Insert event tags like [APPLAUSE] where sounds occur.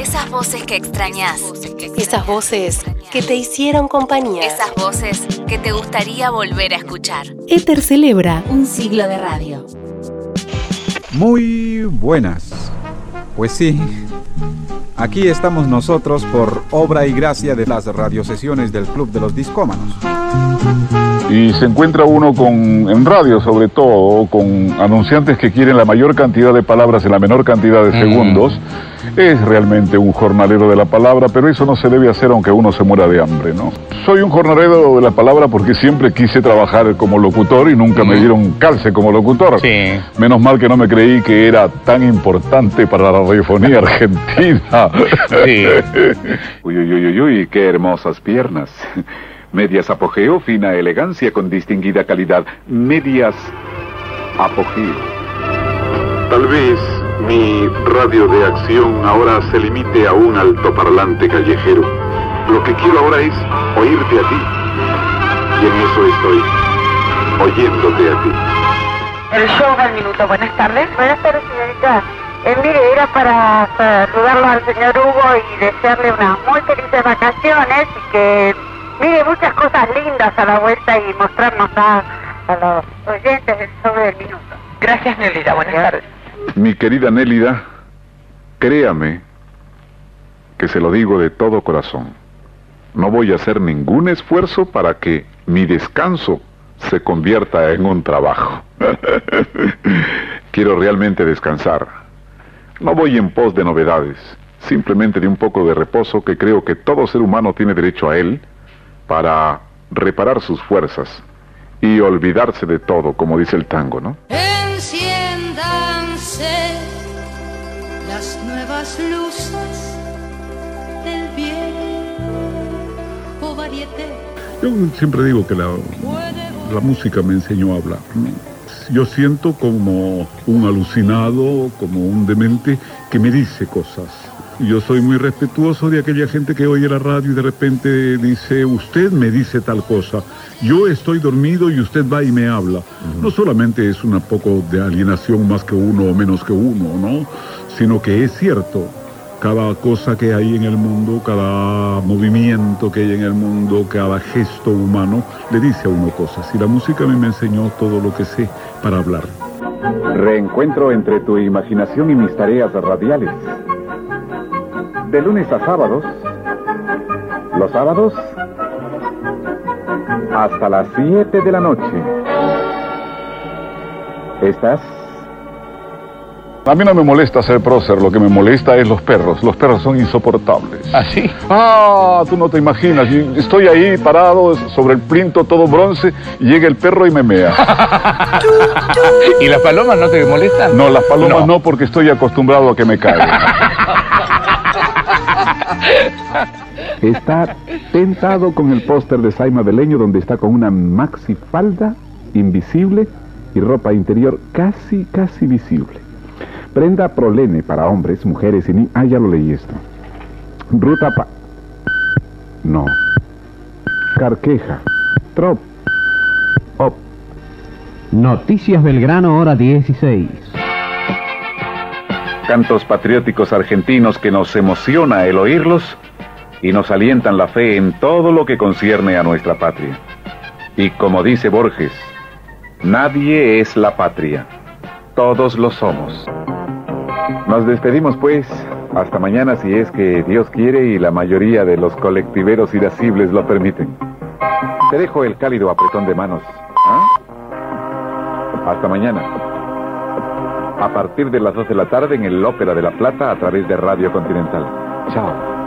Esas voces que extrañas. Esas voces que te hicieron compañía. Esas voces que te gustaría volver a escuchar. Éter celebra Un siglo de radio. Muy buenas. Pues sí, aquí estamos nosotros por obra y gracia de las radiosesiones del Club de los Discómanos. Y se encuentra uno con, en radio sobre todo, con anunciantes que quieren la mayor cantidad de palabras en la menor cantidad de segundos. Es realmente un jornalero de la palabra, pero eso no se debe hacer aunque uno se muera de hambre, ¿no? Soy un jornalero de la palabra porque siempre quise trabajar como locutor y nunca me dieron calce como locutor. Sí. Menos mal que no me creí que era tan importante para la radiofonía argentina. Sí. [LAUGHS] Uy, uy, uy, uy, uy, qué hermosas piernas. [LAUGHS] Medias apogeo, fina elegancia con distinguida calidad. Medias apogeo. Tal vez mi radio de acción ahora se limite a un altoparlante callejero. Lo que quiero ahora es oírte a ti. Y en eso estoy, oyéndote a ti. El show del minuto. Buenas tardes. Buenas tardes, señorita. Eh, mire, era para saludarlo al señor Hugo y desearle unas muy felices vacaciones y que mire muchas cosas lindas a la vuelta y mostrarnos a, a los oyentes del show del minuto. Gracias, Nelida. Buenas tardes. Mi querida Nélida, créame que se lo digo de todo corazón. No voy a hacer ningún esfuerzo para que mi descanso se convierta en un trabajo. [LAUGHS] Quiero realmente descansar. No voy en pos de novedades, simplemente de un poco de reposo que creo que todo ser humano tiene derecho a él para reparar sus fuerzas y olvidarse de todo, como dice el tango, ¿no? Enciéndanse las nuevas luces del viejo varieté. Yo siempre digo que la, la música me enseñó a hablar. Yo siento como un alucinado, como un demente que me dice cosas. Yo soy muy respetuoso de aquella gente que oye la radio y de repente dice, usted me dice tal cosa. Yo estoy dormido y usted va y me habla. No solamente es un poco de alienación más que uno o menos que uno, ¿no? Sino que es cierto. Cada cosa que hay en el mundo, cada movimiento que hay en el mundo, cada gesto humano, le dice a uno cosas. Y la música a mí me enseñó todo lo que sé para hablar. Reencuentro entre tu imaginación y mis tareas radiales. De lunes a sábados. Los sábados. Hasta las 7 de la noche. ¿Estás? A mí no me molesta ser prócer, lo que me molesta es los perros. Los perros son insoportables. ¿Ah, sí? Ah, tú no te imaginas. Estoy ahí parado sobre el plinto todo bronce y llega el perro y me mea. [LAUGHS] ¿Y las palomas no te molestan? No, las palomas No. no, porque estoy acostumbrado a que me caigan. [LAUGHS] Está tentado con el póster de Saima Beleño donde está con una maxi falda invisible y ropa interior casi, casi visible. Prenda prolene para hombres, mujeres y niños. Ah, ya lo leí esto. Ruta pa... No. Carqueja. Trop. Op. Noticias Belgrano, hora 16. Cantos patrióticos argentinos que nos emociona el oírlos y nos alientan la fe en todo lo que concierne a nuestra patria. Y como dice Borges, nadie es la patria, todos lo somos. Nos despedimos pues, hasta mañana si es que Dios quiere y la mayoría de los colectiveros irascibles lo permiten. Te dejo el cálido apretón de manos. ¿ah? Hasta mañana. A partir de las 2 de la tarde en el Ópera de la Plata a través de Radio Continental. Chao.